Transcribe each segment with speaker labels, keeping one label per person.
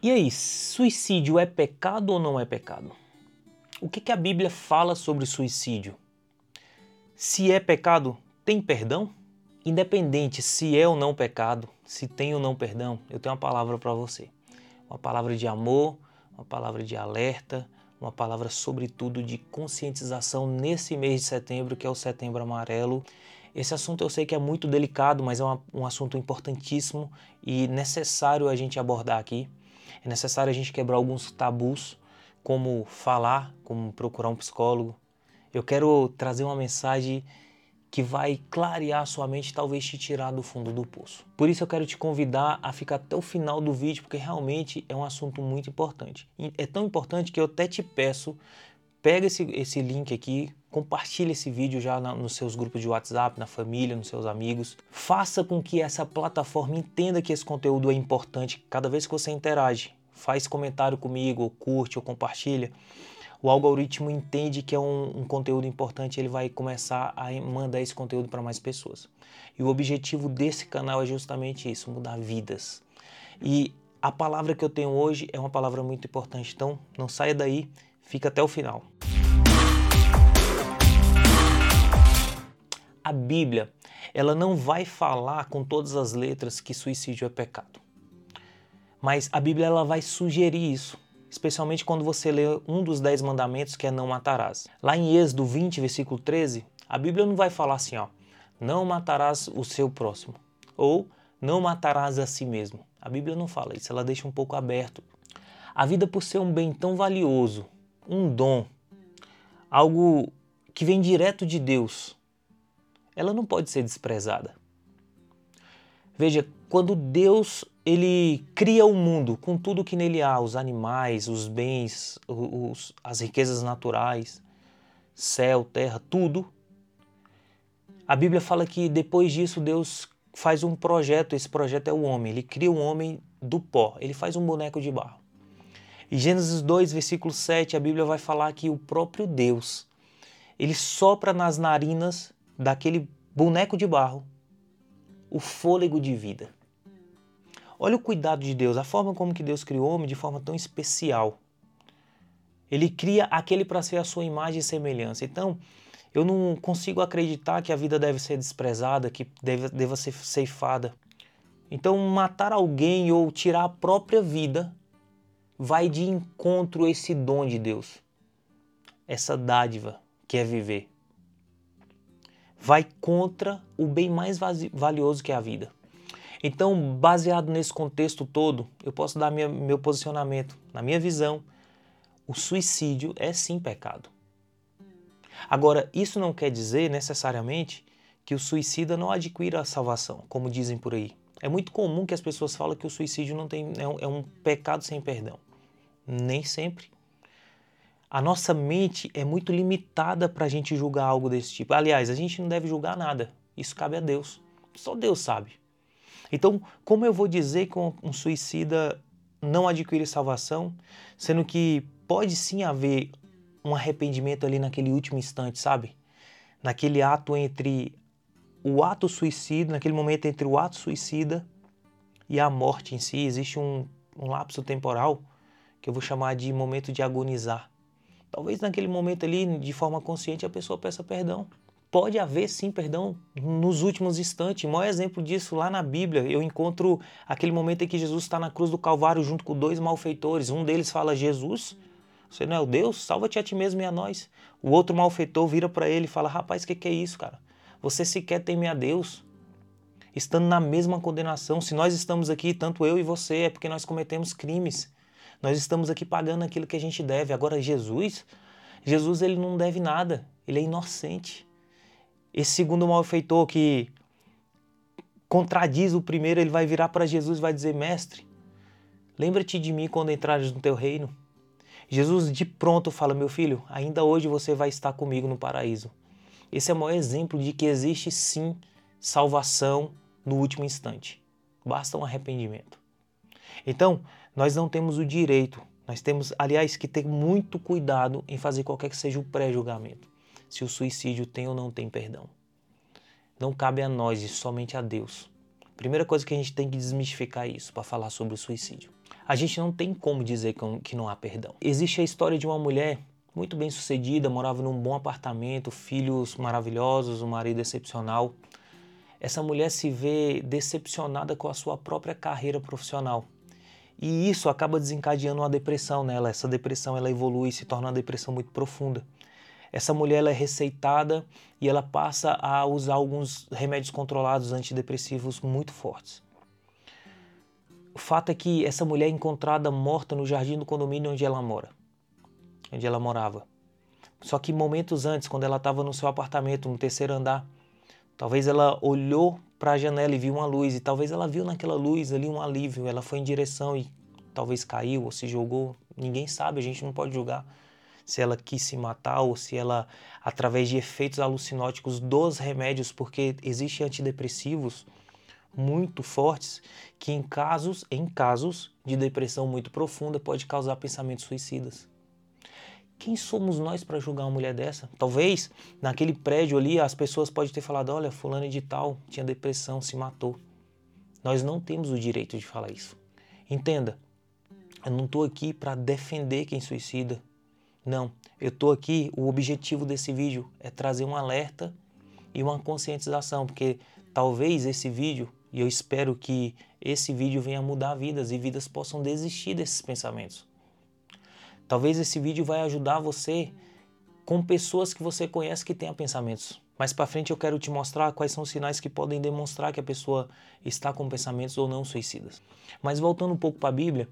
Speaker 1: E aí, suicídio é pecado ou não é pecado? O que, que a Bíblia fala sobre suicídio? Se é pecado, tem perdão? Independente se é ou não pecado, se tem ou não perdão, eu tenho uma palavra para você. Uma palavra de amor, uma palavra de alerta, uma palavra sobretudo de conscientização nesse mês de setembro, que é o Setembro Amarelo. Esse assunto eu sei que é muito delicado, mas é um assunto importantíssimo e necessário a gente abordar aqui. É necessário a gente quebrar alguns tabus, como falar, como procurar um psicólogo. Eu quero trazer uma mensagem que vai clarear sua mente, talvez te tirar do fundo do poço. Por isso eu quero te convidar a ficar até o final do vídeo, porque realmente é um assunto muito importante. É tão importante que eu até te peço, pega esse, esse link aqui, compartilhe esse vídeo já na, nos seus grupos de WhatsApp, na família, nos seus amigos. Faça com que essa plataforma entenda que esse conteúdo é importante cada vez que você interage. Faz comentário comigo, ou curte, ou compartilha o algoritmo entende que é um, um conteúdo importante, ele vai começar a mandar esse conteúdo para mais pessoas. E o objetivo desse canal é justamente isso, mudar vidas. E a palavra que eu tenho hoje é uma palavra muito importante, então não saia daí, fica até o final. A Bíblia, ela não vai falar com todas as letras que suicídio é pecado. Mas a Bíblia ela vai sugerir isso especialmente quando você lê um dos dez mandamentos que é não matarás. Lá em Êxodo 20, versículo 13, a Bíblia não vai falar assim, ó, não matarás o seu próximo, ou não matarás a si mesmo. A Bíblia não fala isso, ela deixa um pouco aberto. A vida por ser um bem tão valioso, um dom, algo que vem direto de Deus, ela não pode ser desprezada. Veja, quando Deus ele cria o mundo com tudo que nele há, os animais, os bens, os, as riquezas naturais, céu, terra, tudo. A Bíblia fala que depois disso Deus faz um projeto, esse projeto é o homem. Ele cria um homem do pó, ele faz um boneco de barro. Em Gênesis 2, versículo 7, a Bíblia vai falar que o próprio Deus, ele sopra nas narinas daquele boneco de barro o fôlego de vida. Olha o cuidado de Deus, a forma como que Deus criou o homem de forma tão especial. Ele cria aquele para ser a sua imagem e semelhança. Então, eu não consigo acreditar que a vida deve ser desprezada, que deve, deva ser ceifada. Então, matar alguém ou tirar a própria vida vai de encontro a esse dom de Deus, essa dádiva que é viver. Vai contra o bem mais valioso que é a vida. Então, baseado nesse contexto todo, eu posso dar minha, meu posicionamento. Na minha visão, o suicídio é sim pecado. Agora, isso não quer dizer necessariamente que o suicida não adquira a salvação, como dizem por aí. É muito comum que as pessoas falem que o suicídio não tem, é, um, é um pecado sem perdão. Nem sempre. A nossa mente é muito limitada para a gente julgar algo desse tipo. Aliás, a gente não deve julgar nada. Isso cabe a Deus. Só Deus sabe. Então, como eu vou dizer que um suicida não adquire salvação, sendo que pode sim haver um arrependimento ali naquele último instante, sabe? Naquele ato entre o ato suicida, naquele momento entre o ato suicida e a morte em si, existe um, um lapso temporal que eu vou chamar de momento de agonizar. Talvez naquele momento ali, de forma consciente, a pessoa peça perdão pode haver sim perdão nos últimos instantes. O maior exemplo disso lá na Bíblia, eu encontro aquele momento em que Jesus está na cruz do Calvário junto com dois malfeitores. Um deles fala: Jesus, você não é o Deus? Salva-te a ti mesmo e a nós. O outro malfeitor vira para ele e fala: Rapaz, o que, que é isso, cara? Você sequer teme a Deus. Estando na mesma condenação, se nós estamos aqui, tanto eu e você, é porque nós cometemos crimes. Nós estamos aqui pagando aquilo que a gente deve. Agora, Jesus, Jesus ele não deve nada, ele é inocente. Esse segundo malfeitor que contradiz o primeiro, ele vai virar para Jesus e vai dizer: Mestre, lembra-te de mim quando entrares no teu reino. Jesus de pronto fala: Meu filho, ainda hoje você vai estar comigo no paraíso. Esse é o maior exemplo de que existe sim salvação no último instante. Basta um arrependimento. Então, nós não temos o direito, nós temos, aliás, que ter muito cuidado em fazer qualquer que seja o pré-julgamento se o suicídio tem ou não tem perdão. Não cabe a nós e somente a Deus. Primeira coisa que a gente tem que desmistificar isso para falar sobre o suicídio. a gente não tem como dizer que não há perdão. Existe a história de uma mulher muito bem sucedida, morava num bom apartamento, filhos maravilhosos, um marido excepcional. Essa mulher se vê decepcionada com a sua própria carreira profissional. E isso acaba desencadeando uma depressão nela. Essa depressão ela evolui e se torna uma depressão muito profunda. Essa mulher ela é receitada e ela passa a usar alguns remédios controlados antidepressivos muito fortes. O fato é que essa mulher é encontrada morta no jardim do condomínio onde ela mora, onde ela morava. Só que momentos antes, quando ela estava no seu apartamento, no terceiro andar, talvez ela olhou para a janela e viu uma luz, e talvez ela viu naquela luz ali um alívio. Ela foi em direção e talvez caiu ou se jogou. Ninguém sabe, a gente não pode julgar se ela quis se matar ou se ela, através de efeitos alucinóticos dos remédios, porque existem antidepressivos muito fortes que em casos, em casos de depressão muito profunda pode causar pensamentos suicidas. Quem somos nós para julgar uma mulher dessa? Talvez naquele prédio ali as pessoas podem ter falado: olha, fulano de tal tinha depressão, se matou. Nós não temos o direito de falar isso. Entenda, eu não estou aqui para defender quem suicida. Não, eu estou aqui. O objetivo desse vídeo é trazer um alerta e uma conscientização, porque talvez esse vídeo e eu espero que esse vídeo venha mudar vidas e vidas possam desistir desses pensamentos. Talvez esse vídeo vai ajudar você com pessoas que você conhece que tenham pensamentos. Mais para frente eu quero te mostrar quais são os sinais que podem demonstrar que a pessoa está com pensamentos ou não suicidas. Mas voltando um pouco para a Bíblia,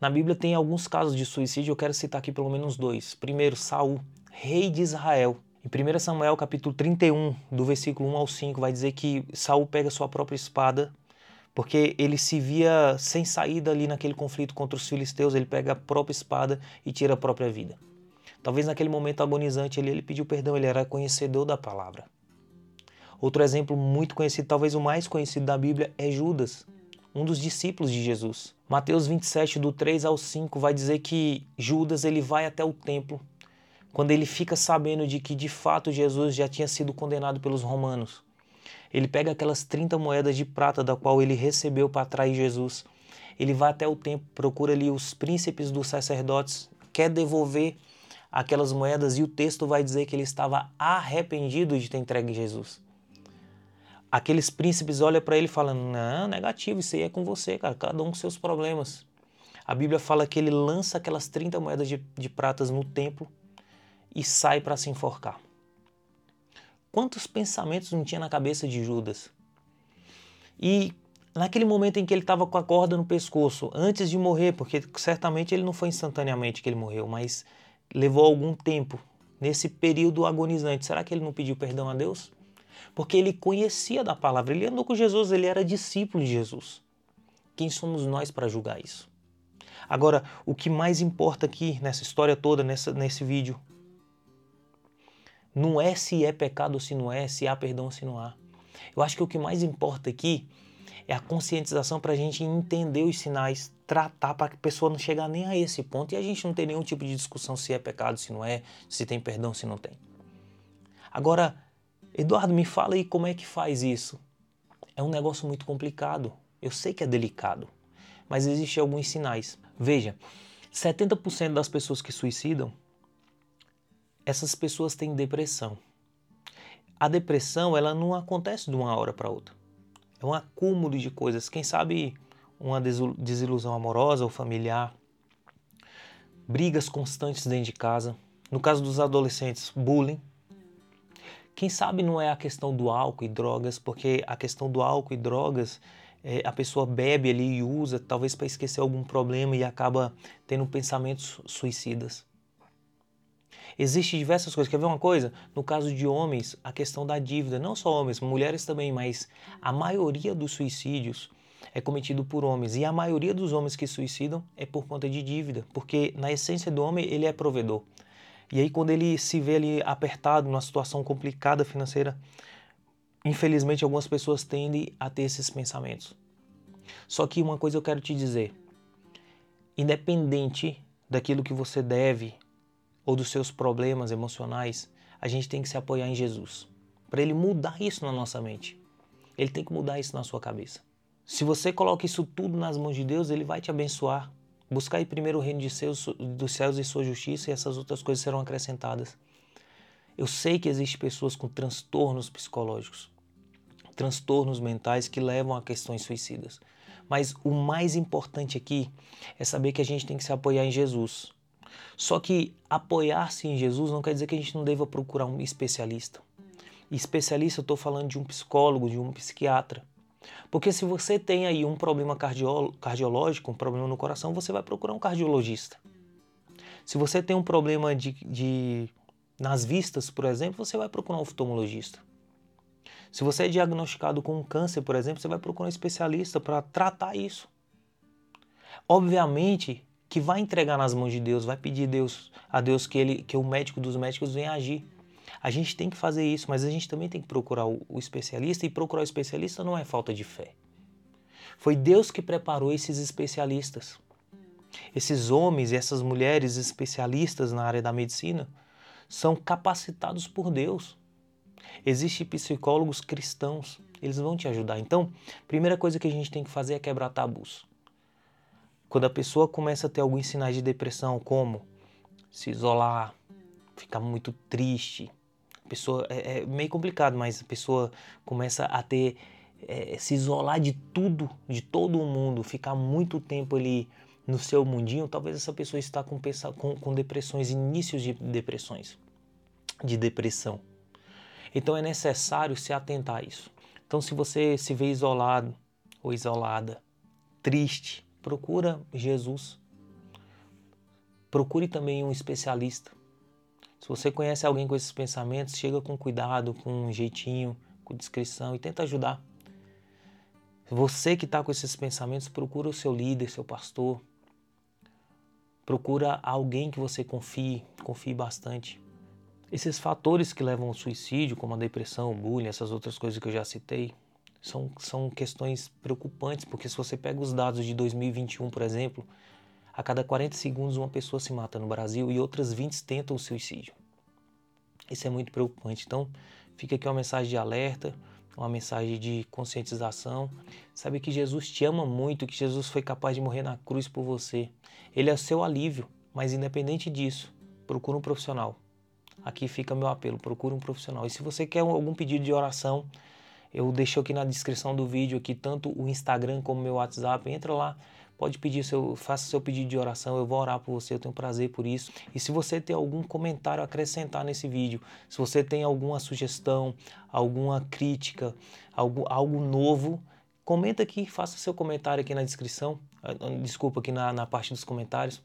Speaker 1: na Bíblia tem alguns casos de suicídio, eu quero citar aqui pelo menos dois. Primeiro, Saul, rei de Israel. Em 1 Samuel capítulo 31, do versículo 1 ao 5, vai dizer que Saul pega sua própria espada, porque ele se via sem saída ali naquele conflito contra os filisteus, ele pega a própria espada e tira a própria vida. Talvez naquele momento agonizante ele, ele pediu perdão, ele era conhecedor da palavra. Outro exemplo muito conhecido, talvez o mais conhecido da Bíblia, é Judas, um dos discípulos de Jesus. Mateus 27, do 3 ao 5, vai dizer que Judas ele vai até o templo quando ele fica sabendo de que de fato Jesus já tinha sido condenado pelos romanos. Ele pega aquelas 30 moedas de prata da qual ele recebeu para trair Jesus. Ele vai até o templo, procura ali os príncipes dos sacerdotes, quer devolver aquelas moedas e o texto vai dizer que ele estava arrependido de ter entregue Jesus. Aqueles príncipes olham para ele e falam: Não, negativo, isso aí é com você, cara, cada um com seus problemas. A Bíblia fala que ele lança aquelas 30 moedas de, de pratas no templo e sai para se enforcar. Quantos pensamentos não tinha na cabeça de Judas? E naquele momento em que ele estava com a corda no pescoço, antes de morrer, porque certamente ele não foi instantaneamente que ele morreu, mas levou algum tempo nesse período agonizante. Será que ele não pediu perdão a Deus? Porque ele conhecia da palavra, ele andou com Jesus, ele era discípulo de Jesus. Quem somos nós para julgar isso? Agora, o que mais importa aqui nessa história toda, nessa, nesse vídeo, não é se é pecado ou se não é, se há perdão ou se não há. Eu acho que o que mais importa aqui é a conscientização para a gente entender os sinais, tratar para que a pessoa não chegar nem a esse ponto e a gente não ter nenhum tipo de discussão se é pecado, se não é, se tem perdão, se não tem. Agora, Eduardo, me fala aí como é que faz isso. É um negócio muito complicado. Eu sei que é delicado, mas existem alguns sinais. Veja, 70% das pessoas que suicidam essas pessoas têm depressão. A depressão, ela não acontece de uma hora para outra. É um acúmulo de coisas. Quem sabe uma desilusão amorosa ou familiar, brigas constantes dentro de casa. No caso dos adolescentes, bullying. Quem sabe não é a questão do álcool e drogas, porque a questão do álcool e drogas, é, a pessoa bebe ali e usa, talvez para esquecer algum problema e acaba tendo pensamentos suicidas. Existem diversas coisas. Quer ver uma coisa? No caso de homens, a questão da dívida, não só homens, mulheres também, mas a maioria dos suicídios é cometido por homens e a maioria dos homens que suicidam é por conta de dívida, porque na essência do homem ele é provedor. E aí quando ele se vê ali apertado numa situação complicada financeira, infelizmente algumas pessoas tendem a ter esses pensamentos. Só que uma coisa eu quero te dizer, independente daquilo que você deve ou dos seus problemas emocionais, a gente tem que se apoiar em Jesus. Para ele mudar isso na nossa mente. Ele tem que mudar isso na sua cabeça. Se você coloca isso tudo nas mãos de Deus, ele vai te abençoar. Buscai primeiro o reino de seus, dos céus e sua justiça, e essas outras coisas serão acrescentadas. Eu sei que existem pessoas com transtornos psicológicos, transtornos mentais que levam a questões suicidas. Mas o mais importante aqui é saber que a gente tem que se apoiar em Jesus. Só que apoiar-se em Jesus não quer dizer que a gente não deva procurar um especialista. Especialista, eu estou falando de um psicólogo, de um psiquiatra. Porque se você tem aí um problema cardiológico, um problema no coração, você vai procurar um cardiologista. Se você tem um problema de, de nas vistas, por exemplo, você vai procurar um oftalmologista. Se você é diagnosticado com câncer, por exemplo, você vai procurar um especialista para tratar isso. Obviamente que vai entregar nas mãos de Deus, vai pedir Deus, a Deus que ele, que o médico dos médicos venha agir. A gente tem que fazer isso, mas a gente também tem que procurar o, o especialista e procurar o especialista não é falta de fé. Foi Deus que preparou esses especialistas. Esses homens e essas mulheres especialistas na área da medicina são capacitados por Deus. Existem psicólogos cristãos, eles vão te ajudar. Então, primeira coisa que a gente tem que fazer é quebrar tabus. Quando a pessoa começa a ter alguns sinais de depressão, como se isolar, ficar muito triste, a pessoa é, é meio complicado, mas a pessoa começa a ter é, se isolar de tudo, de todo o mundo, ficar muito tempo ali no seu mundinho, talvez essa pessoa está com, com, com depressões, inícios de depressões, de depressão. Então é necessário se atentar a isso. Então se você se vê isolado ou isolada, triste, procura Jesus. Procure também um especialista. Se você conhece alguém com esses pensamentos, chega com cuidado, com um jeitinho, com discrição e tenta ajudar. Você que está com esses pensamentos, procura o seu líder, seu pastor, Procura alguém que você confie, confie bastante. Esses fatores que levam ao suicídio, como a depressão, o bullying, essas outras coisas que eu já citei, são, são questões preocupantes, porque se você pega os dados de 2021, por exemplo, a cada 40 segundos uma pessoa se mata no Brasil e outras 20 tentam o suicídio. Isso é muito preocupante. Então, fica aqui uma mensagem de alerta uma mensagem de conscientização. Sabe que Jesus te ama muito, que Jesus foi capaz de morrer na cruz por você. Ele é o seu alívio, mas independente disso, procure um profissional. Aqui fica meu apelo, procure um profissional. E se você quer algum pedido de oração, eu deixo aqui na descrição do vídeo aqui tanto o Instagram como meu WhatsApp. Entra lá, pode pedir seu, faça seu pedido de oração, eu vou orar por você, eu tenho prazer por isso. E se você tem algum comentário a acrescentar nesse vídeo, se você tem alguma sugestão, alguma crítica, algo, algo novo, comenta aqui, faça seu comentário aqui na descrição, ah, ah, desculpa, aqui na, na parte dos comentários.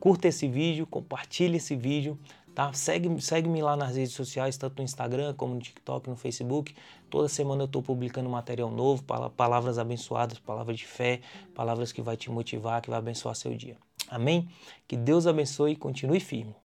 Speaker 1: Curta esse vídeo, compartilhe esse vídeo, Tá? Segue, segue-me lá nas redes sociais, tanto no Instagram como no TikTok, no Facebook. Toda semana eu estou publicando material novo, palavras abençoadas, palavras de fé, palavras que vai te motivar, que vai abençoar seu dia. Amém? Que Deus abençoe e continue firme.